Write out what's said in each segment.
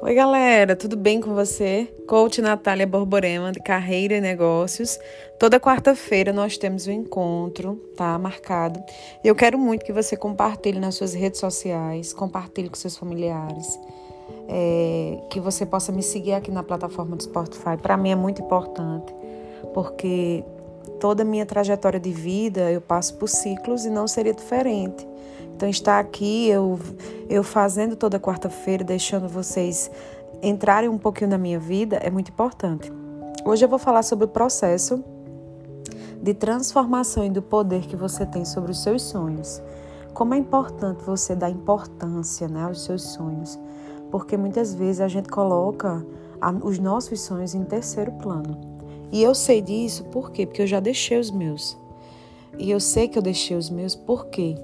Oi, galera, tudo bem com você? Coach Natália Borborema, de Carreira e Negócios. Toda quarta-feira nós temos um encontro, tá? Marcado. Eu quero muito que você compartilhe nas suas redes sociais, compartilhe com seus familiares, é, que você possa me seguir aqui na plataforma do Spotify. Para mim é muito importante, porque toda a minha trajetória de vida eu passo por ciclos e não seria diferente. Então, estar aqui, eu, eu fazendo toda quarta-feira, deixando vocês entrarem um pouquinho na minha vida, é muito importante. Hoje eu vou falar sobre o processo de transformação e do poder que você tem sobre os seus sonhos. Como é importante você dar importância né, aos seus sonhos, porque muitas vezes a gente coloca os nossos sonhos em terceiro plano. E eu sei disso por quê? Porque eu já deixei os meus. E eu sei que eu deixei os meus por quê?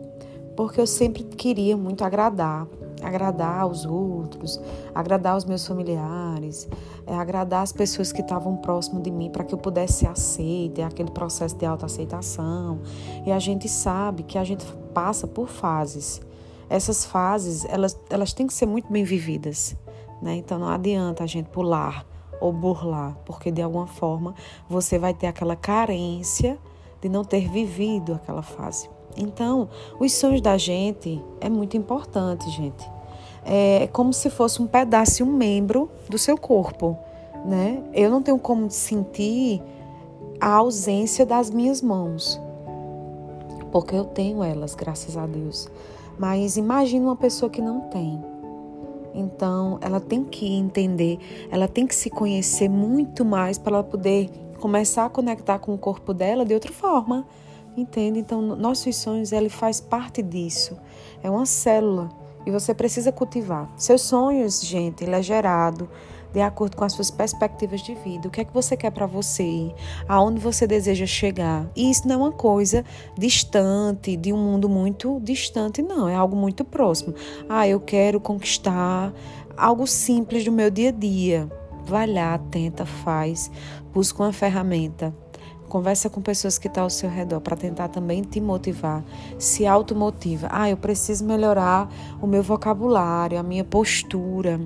Porque eu sempre queria muito agradar, agradar aos outros, agradar os meus familiares, é, agradar as pessoas que estavam próximo de mim para que eu pudesse ser aceita, aquele processo de autoaceitação. E a gente sabe que a gente passa por fases. Essas fases, elas, elas têm que ser muito bem vividas, né? Então não adianta a gente pular ou burlar, porque de alguma forma você vai ter aquela carência de não ter vivido aquela fase. Então, os sonhos da gente é muito importante, gente. É como se fosse um pedaço, um membro do seu corpo, né? Eu não tenho como sentir a ausência das minhas mãos, porque eu tenho elas, graças a Deus. Mas imagine uma pessoa que não tem. Então, ela tem que entender, ela tem que se conhecer muito mais para ela poder começar a conectar com o corpo dela de outra forma. Entende? Então, nossos sonhos, ele faz parte disso. É uma célula e você precisa cultivar. Seus sonhos, gente, ele é gerado de acordo com as suas perspectivas de vida. O que é que você quer para você? Aonde você deseja chegar? E isso não é uma coisa distante, de um mundo muito distante, não. É algo muito próximo. Ah, eu quero conquistar algo simples do meu dia a dia. Vai lá, tenta, faz, busca uma ferramenta Conversa com pessoas que estão ao seu redor para tentar também te motivar. Se automotiva. Ah, eu preciso melhorar o meu vocabulário, a minha postura,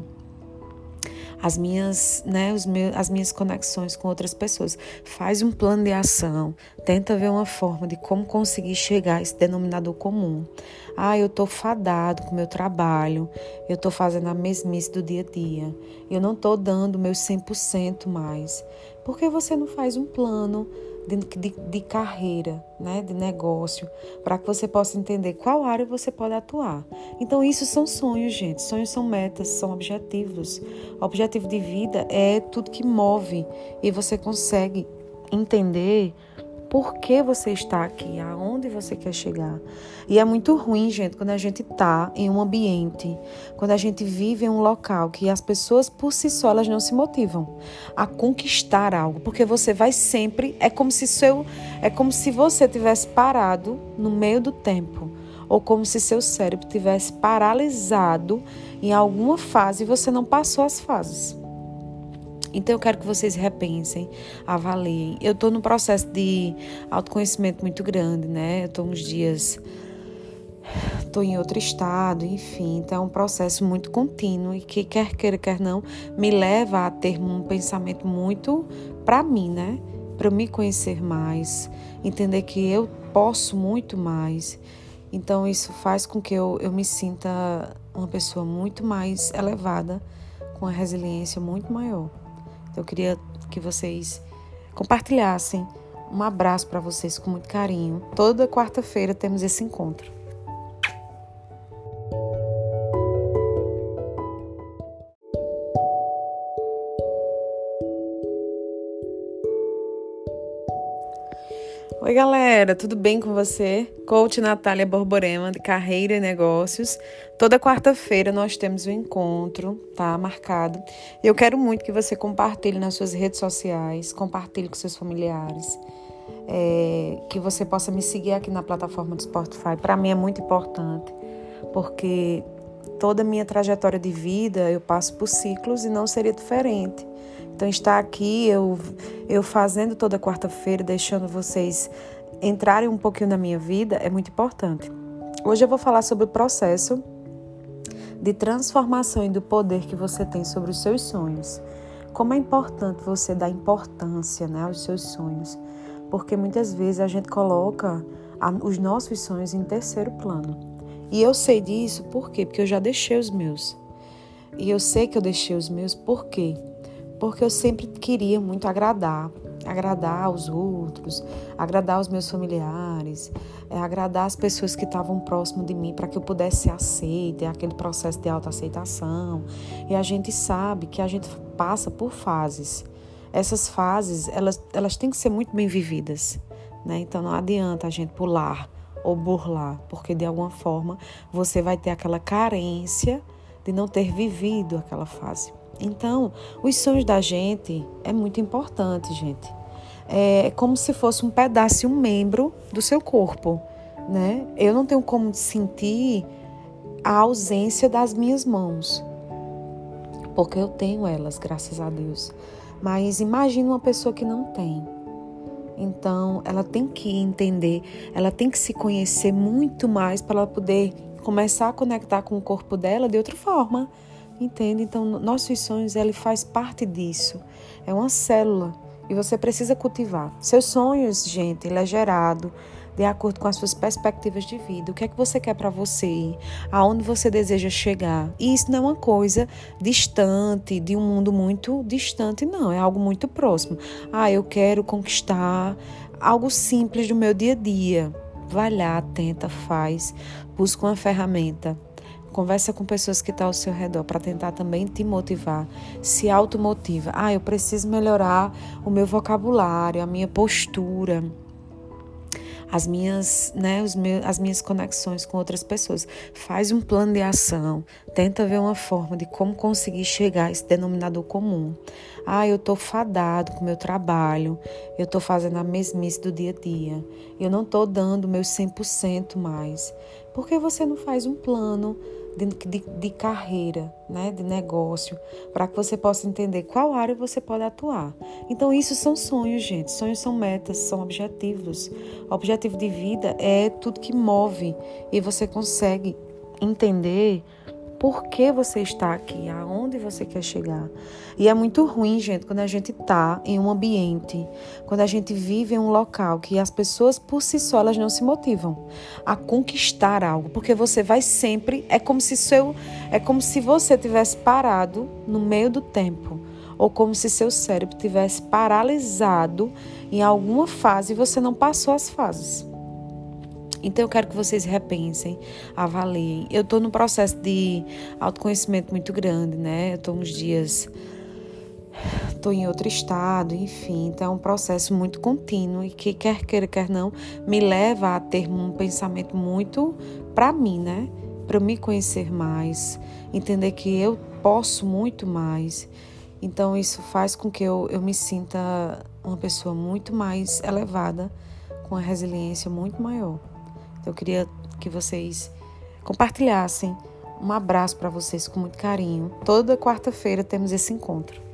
as minhas, né, os meus, as minhas conexões com outras pessoas. Faz um plano de ação, tenta ver uma forma de como conseguir chegar a esse denominador comum. Ah, eu estou fadado com o meu trabalho, eu estou fazendo a mesmice do dia a dia, eu não estou dando o meu 100% mais. Por que você não faz um plano? De, de, carreira, né, de negócio, para que você possa entender qual área você pode atuar. Então, isso são sonhos, gente. Sonhos são metas, são objetivos. O objetivo de vida é tudo que move e você consegue entender por que você está aqui, aonde você quer chegar. E é muito ruim, gente, quando a gente está em um ambiente, quando a gente vive em um local que as pessoas por si só elas não se motivam a conquistar algo, porque você vai sempre, é como se seu, é como se você tivesse parado no meio do tempo, ou como se seu cérebro tivesse paralisado em alguma fase e você não passou as fases. Então eu quero que vocês repensem, avaliem. Eu estou num processo de autoconhecimento muito grande, né? Eu estou uns dias, estou em outro estado, enfim. Então é um processo muito contínuo e que quer queira quer não me leva a ter um pensamento muito para mim, né? Para me conhecer mais, entender que eu posso muito mais. Então isso faz com que eu, eu me sinta uma pessoa muito mais elevada, com a resiliência muito maior. Eu queria que vocês compartilhassem. Um abraço para vocês com muito carinho. Toda quarta-feira temos esse encontro. Oi, galera, tudo bem com você? Coach Natália Borborema, de Carreira e Negócios. Toda quarta-feira nós temos um encontro, tá? Marcado. Eu quero muito que você compartilhe nas suas redes sociais, compartilhe com seus familiares, é, que você possa me seguir aqui na plataforma do Spotify. Para mim é muito importante, porque toda a minha trajetória de vida eu passo por ciclos e não seria diferente. Então, estar aqui, eu, eu fazendo toda quarta-feira, deixando vocês entrarem um pouquinho na minha vida, é muito importante. Hoje eu vou falar sobre o processo de transformação e do poder que você tem sobre os seus sonhos. Como é importante você dar importância né, aos seus sonhos, porque muitas vezes a gente coloca os nossos sonhos em terceiro plano. E eu sei disso por quê? Porque eu já deixei os meus. E eu sei que eu deixei os meus por quê? Porque eu sempre queria muito agradar, agradar aos outros, agradar os meus familiares, é, agradar as pessoas que estavam próximo de mim para que eu pudesse ser aceita, aquele processo de autoaceitação. E a gente sabe que a gente passa por fases. Essas fases, elas, elas têm que ser muito bem vividas, né? Então não adianta a gente pular ou burlar, porque de alguma forma você vai ter aquela carência de não ter vivido aquela fase. Então, os sonhos da gente é muito importante, gente é como se fosse um pedaço, um membro do seu corpo, né? Eu não tenho como sentir a ausência das minhas mãos, porque eu tenho elas, graças a Deus. Mas imagine uma pessoa que não tem. Então, ela tem que entender, ela tem que se conhecer muito mais para ela poder começar a conectar com o corpo dela de outra forma. Entende? Então, nossos sonhos, ele faz parte disso. É uma célula e você precisa cultivar. Seus sonhos, gente, ele é gerado de acordo com as suas perspectivas de vida. O que é que você quer para você? Aonde você deseja chegar? E isso não é uma coisa distante, de um mundo muito distante, não. É algo muito próximo. Ah, eu quero conquistar algo simples do meu dia a dia. Vai lá, tenta, faz, busca uma ferramenta Conversa com pessoas que estão ao seu redor para tentar também te motivar. Se automotiva. Ah, eu preciso melhorar o meu vocabulário, a minha postura as minhas, né, os meus, as minhas conexões com outras pessoas. Faz um plano de ação, tenta ver uma forma de como conseguir chegar a esse denominador comum. Ah, eu estou fadado com o meu trabalho, eu estou fazendo a mesmice do dia a dia, eu não estou dando meu 100% mais. Por que você não faz um plano de, de, de carreira, né, de negócio, para que você possa entender qual área você pode atuar. Então, isso são sonhos, gente. Sonhos são metas, são objetivos. O objetivo de vida é tudo que move e você consegue entender por que você está aqui, aonde você quer chegar. E é muito ruim, gente, quando a gente está em um ambiente, quando a gente vive em um local que as pessoas por si só elas não se motivam a conquistar algo, porque você vai sempre, é como se seu, é como se você tivesse parado no meio do tempo, ou como se seu cérebro tivesse paralisado em alguma fase e você não passou as fases. Então eu quero que vocês repensem, avaliem. Eu estou num processo de autoconhecimento muito grande, né? Eu estou uns dias, estou em outro estado, enfim. Então é um processo muito contínuo e que quer queira quer não me leva a ter um pensamento muito para mim, né? Para me conhecer mais, entender que eu posso muito mais. Então isso faz com que eu, eu me sinta uma pessoa muito mais elevada, com uma resiliência muito maior. Eu queria que vocês compartilhassem. Um abraço para vocês com muito carinho. Toda quarta-feira temos esse encontro.